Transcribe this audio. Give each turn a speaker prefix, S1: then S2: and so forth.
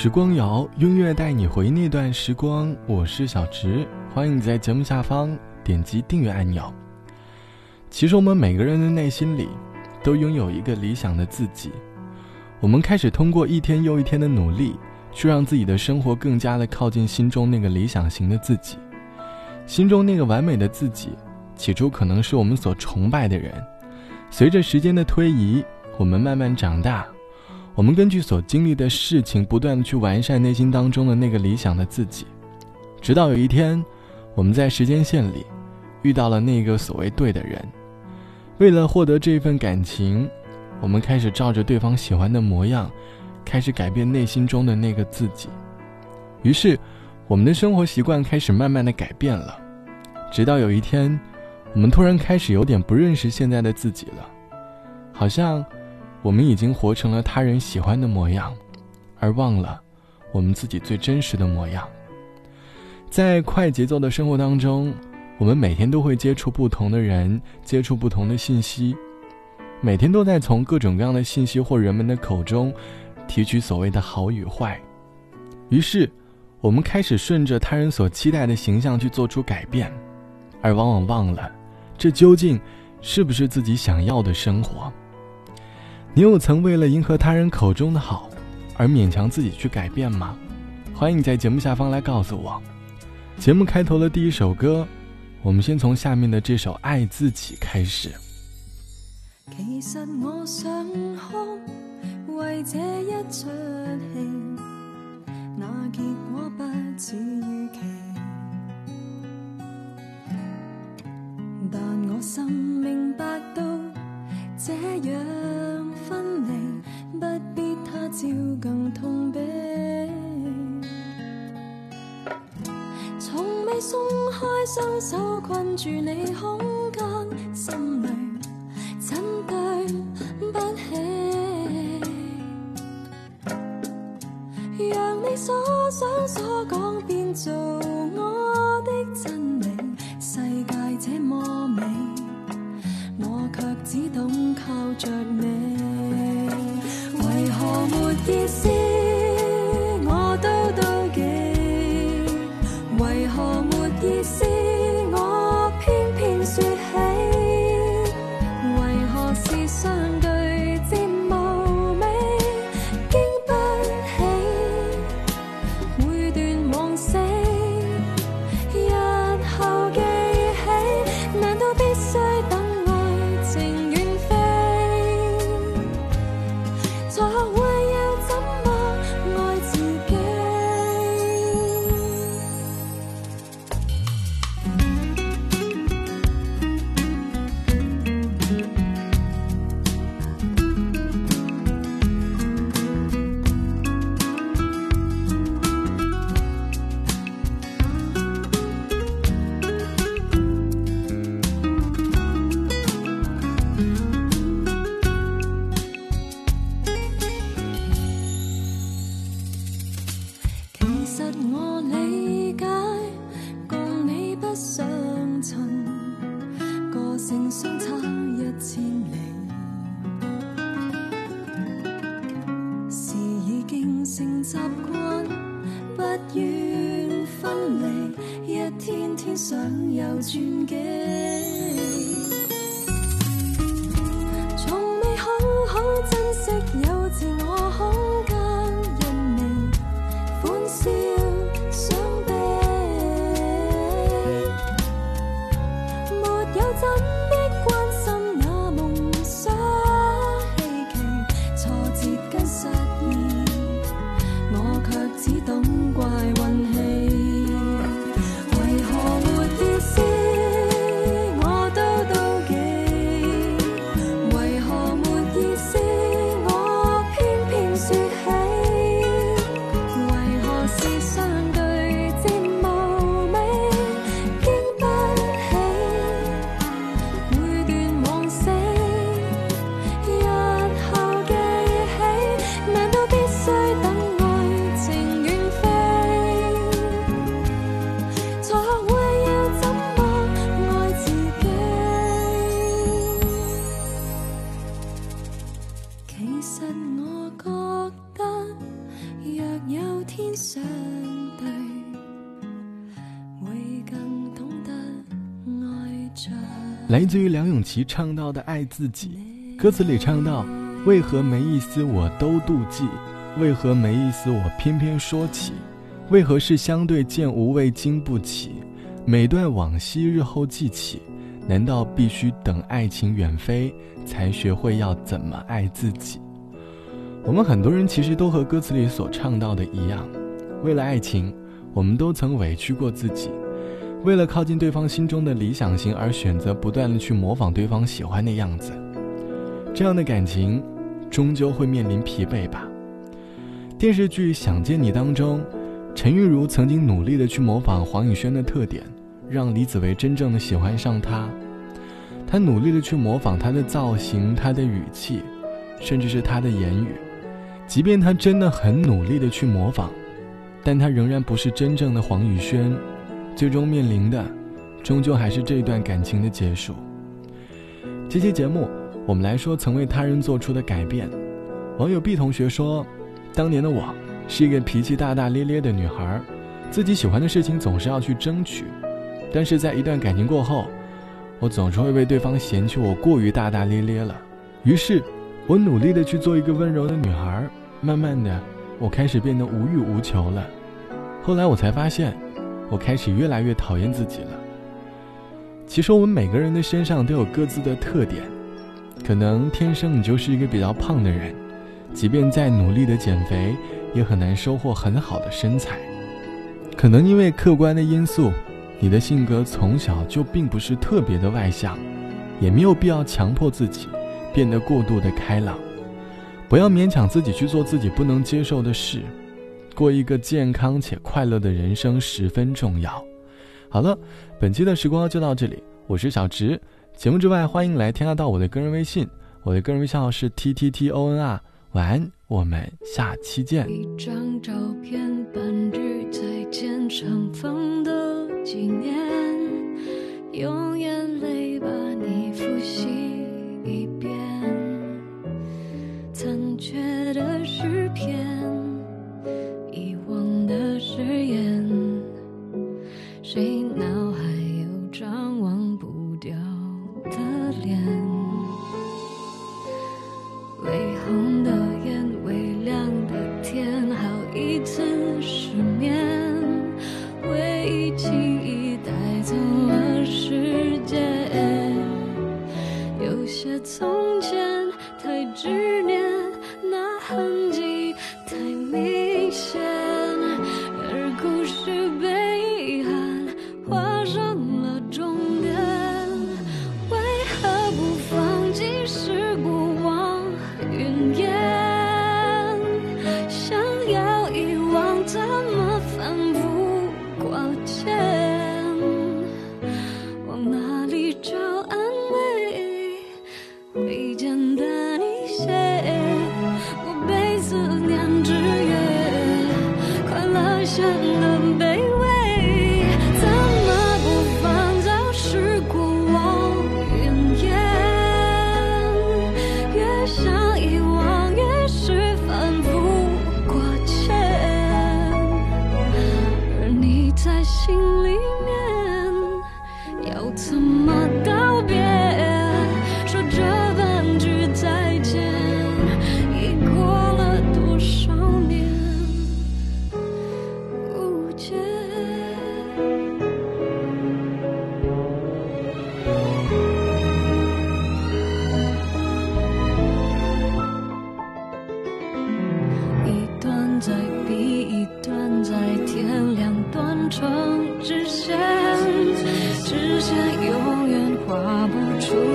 S1: 时光谣，音乐带你回那段时光。我是小直，欢迎你在节目下方点击订阅按钮。其实我们每个人的内心里，都拥有一个理想的自己。我们开始通过一天又一天的努力，去让自己的生活更加的靠近心中那个理想型的自己。心中那个完美的自己，起初可能是我们所崇拜的人。随着时间的推移，我们慢慢长大。我们根据所经历的事情，不断的去完善内心当中的那个理想的自己，直到有一天，我们在时间线里遇到了那个所谓对的人。为了获得这份感情，我们开始照着对方喜欢的模样，开始改变内心中的那个自己。于是，我们的生活习惯开始慢慢的改变了，直到有一天，我们突然开始有点不认识现在的自己了，好像。我们已经活成了他人喜欢的模样，而忘了我们自己最真实的模样。在快节奏的生活当中，我们每天都会接触不同的人，接触不同的信息，每天都在从各种各样的信息或人们的口中提取所谓的好与坏。于是，我们开始顺着他人所期待的形象去做出改变，而往往忘了，这究竟是不是自己想要的生活？你有曾为了迎合他人口中的好，而勉强自己去改变吗？欢迎在节目下方来告诉我。节目开头的第一首歌，我们先从下面的这首《爱自己》开始。
S2: 其实我想哭，为这一出戏，那结果不似预期，双手困住你空间，心里怎对？不起？让你所想所讲变做我的真理，世界这么美，我却只懂靠着你。为何没意思，习惯不愿分离一天天想有转机。
S1: 来自于梁咏琪唱到的《爱自己》，歌词里唱到：为何没意思我都妒忌，为何没意思我偏偏说起，为何是相对见无味经不起，每段往昔日后记起。难道必须等爱情远飞，才学会要怎么爱自己？我们很多人其实都和歌词里所唱到的一样，为了爱情，我们都曾委屈过自己；为了靠近对方心中的理想型，而选择不断的去模仿对方喜欢的样子。这样的感情，终究会面临疲惫吧。电视剧《想见你》当中，陈韵如曾经努力的去模仿黄宇轩的特点。让李子维真正的喜欢上他，他努力的去模仿他的造型、他的语气，甚至是他的言语。即便他真的很努力的去模仿，但他仍然不是真正的黄宇轩，最终面临的，终究还是这段感情的结束。这期节目，我们来说曾为他人做出的改变。网友 B 同学说：“当年的我是一个脾气大大咧咧的女孩，自己喜欢的事情总是要去争取。”但是在一段感情过后，我总是会被对方嫌弃我过于大大咧咧了。于是，我努力的去做一个温柔的女孩。慢慢的，我开始变得无欲无求了。后来我才发现，我开始越来越讨厌自己了。其实我们每个人的身上都有各自的特点，可能天生你就是一个比较胖的人，即便再努力的减肥，也很难收获很好的身材。可能因为客观的因素。你的性格从小就并不是特别的外向，也没有必要强迫自己变得过度的开朗，不要勉强自己去做自己不能接受的事，过一个健康且快乐的人生十分重要。好了，本期的时光就到这里，我是小直。节目之外，欢迎来添加到我的个人微信，我的个人微信号是 t t t o n r。晚安，我们下期见。
S2: 一张照片，的纪念，用眼泪把你复习一遍，残缺的诗篇。
S3: 有些从前太执念那痕迹太明显。成直线直线永远画不出